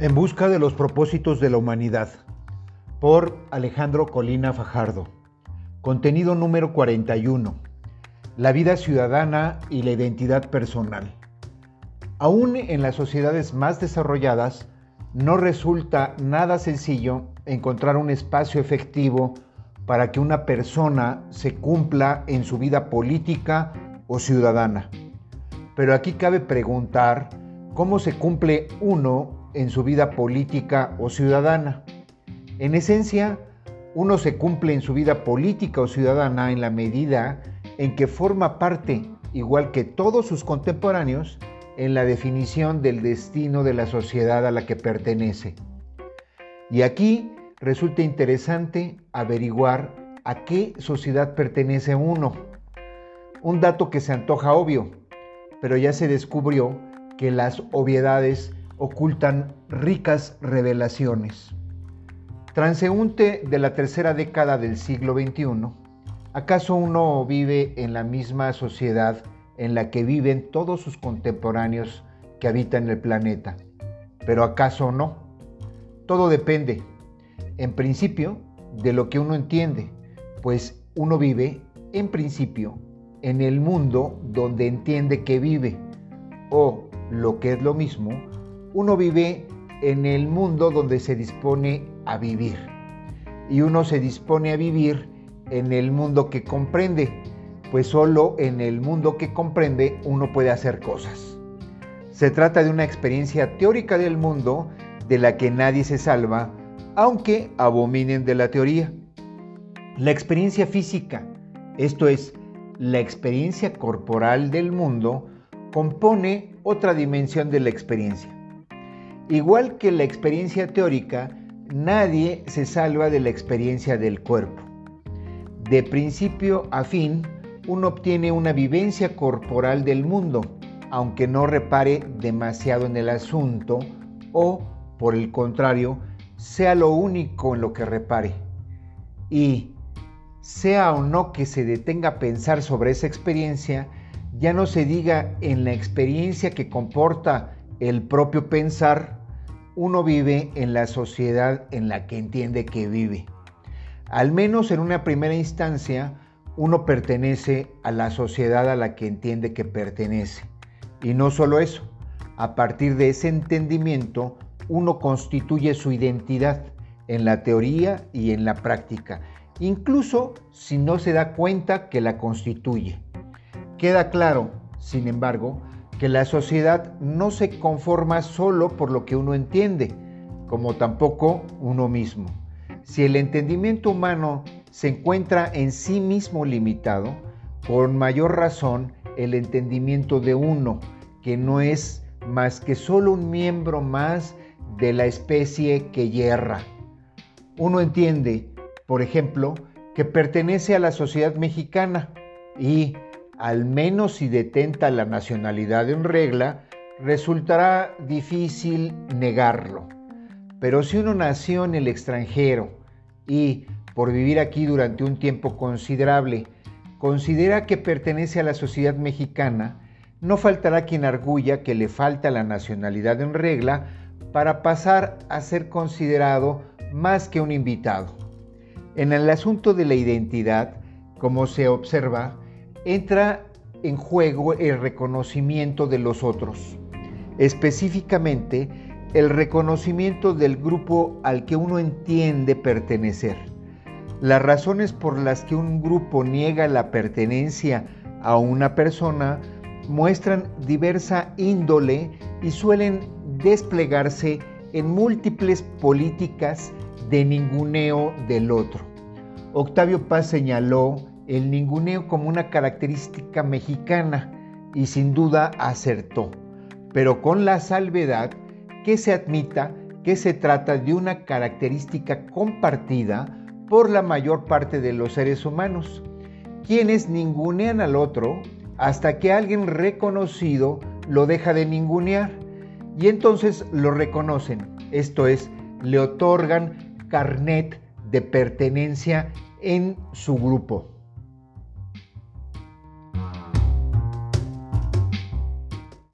En busca de los propósitos de la humanidad, por Alejandro Colina Fajardo. Contenido número 41. La vida ciudadana y la identidad personal. Aún en las sociedades más desarrolladas, no resulta nada sencillo encontrar un espacio efectivo para que una persona se cumpla en su vida política o ciudadana. Pero aquí cabe preguntar cómo se cumple uno en su vida política o ciudadana. En esencia, uno se cumple en su vida política o ciudadana en la medida en que forma parte, igual que todos sus contemporáneos, en la definición del destino de la sociedad a la que pertenece. Y aquí resulta interesante averiguar a qué sociedad pertenece uno. Un dato que se antoja obvio, pero ya se descubrió que las obviedades ocultan ricas revelaciones. Transeúnte de la tercera década del siglo XXI, ¿acaso uno vive en la misma sociedad en la que viven todos sus contemporáneos que habitan el planeta? Pero ¿acaso no? Todo depende, en principio, de lo que uno entiende, pues uno vive, en principio, en el mundo donde entiende que vive, o, lo que es lo mismo, uno vive en el mundo donde se dispone a vivir. Y uno se dispone a vivir en el mundo que comprende, pues solo en el mundo que comprende uno puede hacer cosas. Se trata de una experiencia teórica del mundo de la que nadie se salva, aunque abominen de la teoría. La experiencia física, esto es, la experiencia corporal del mundo, compone otra dimensión de la experiencia. Igual que la experiencia teórica, nadie se salva de la experiencia del cuerpo. De principio a fin, uno obtiene una vivencia corporal del mundo, aunque no repare demasiado en el asunto o, por el contrario, sea lo único en lo que repare. Y, sea o no que se detenga a pensar sobre esa experiencia, ya no se diga en la experiencia que comporta el propio pensar, uno vive en la sociedad en la que entiende que vive. Al menos en una primera instancia, uno pertenece a la sociedad a la que entiende que pertenece. Y no solo eso, a partir de ese entendimiento, uno constituye su identidad en la teoría y en la práctica, incluso si no se da cuenta que la constituye. Queda claro, sin embargo, que la sociedad no se conforma solo por lo que uno entiende, como tampoco uno mismo. Si el entendimiento humano se encuentra en sí mismo limitado, con mayor razón el entendimiento de uno, que no es más que solo un miembro más de la especie que yerra. Uno entiende, por ejemplo, que pertenece a la sociedad mexicana y, al menos si detenta la nacionalidad en regla, resultará difícil negarlo. Pero si uno nació en el extranjero y, por vivir aquí durante un tiempo considerable, considera que pertenece a la sociedad mexicana, no faltará quien arguya que le falta la nacionalidad en regla para pasar a ser considerado más que un invitado. En el asunto de la identidad, como se observa, entra en juego el reconocimiento de los otros, específicamente el reconocimiento del grupo al que uno entiende pertenecer. Las razones por las que un grupo niega la pertenencia a una persona muestran diversa índole y suelen desplegarse en múltiples políticas de ninguneo del otro. Octavio Paz señaló el ninguneo como una característica mexicana y sin duda acertó, pero con la salvedad que se admita que se trata de una característica compartida por la mayor parte de los seres humanos, quienes ningunean al otro hasta que alguien reconocido lo deja de ningunear y entonces lo reconocen, esto es, le otorgan carnet de pertenencia en su grupo.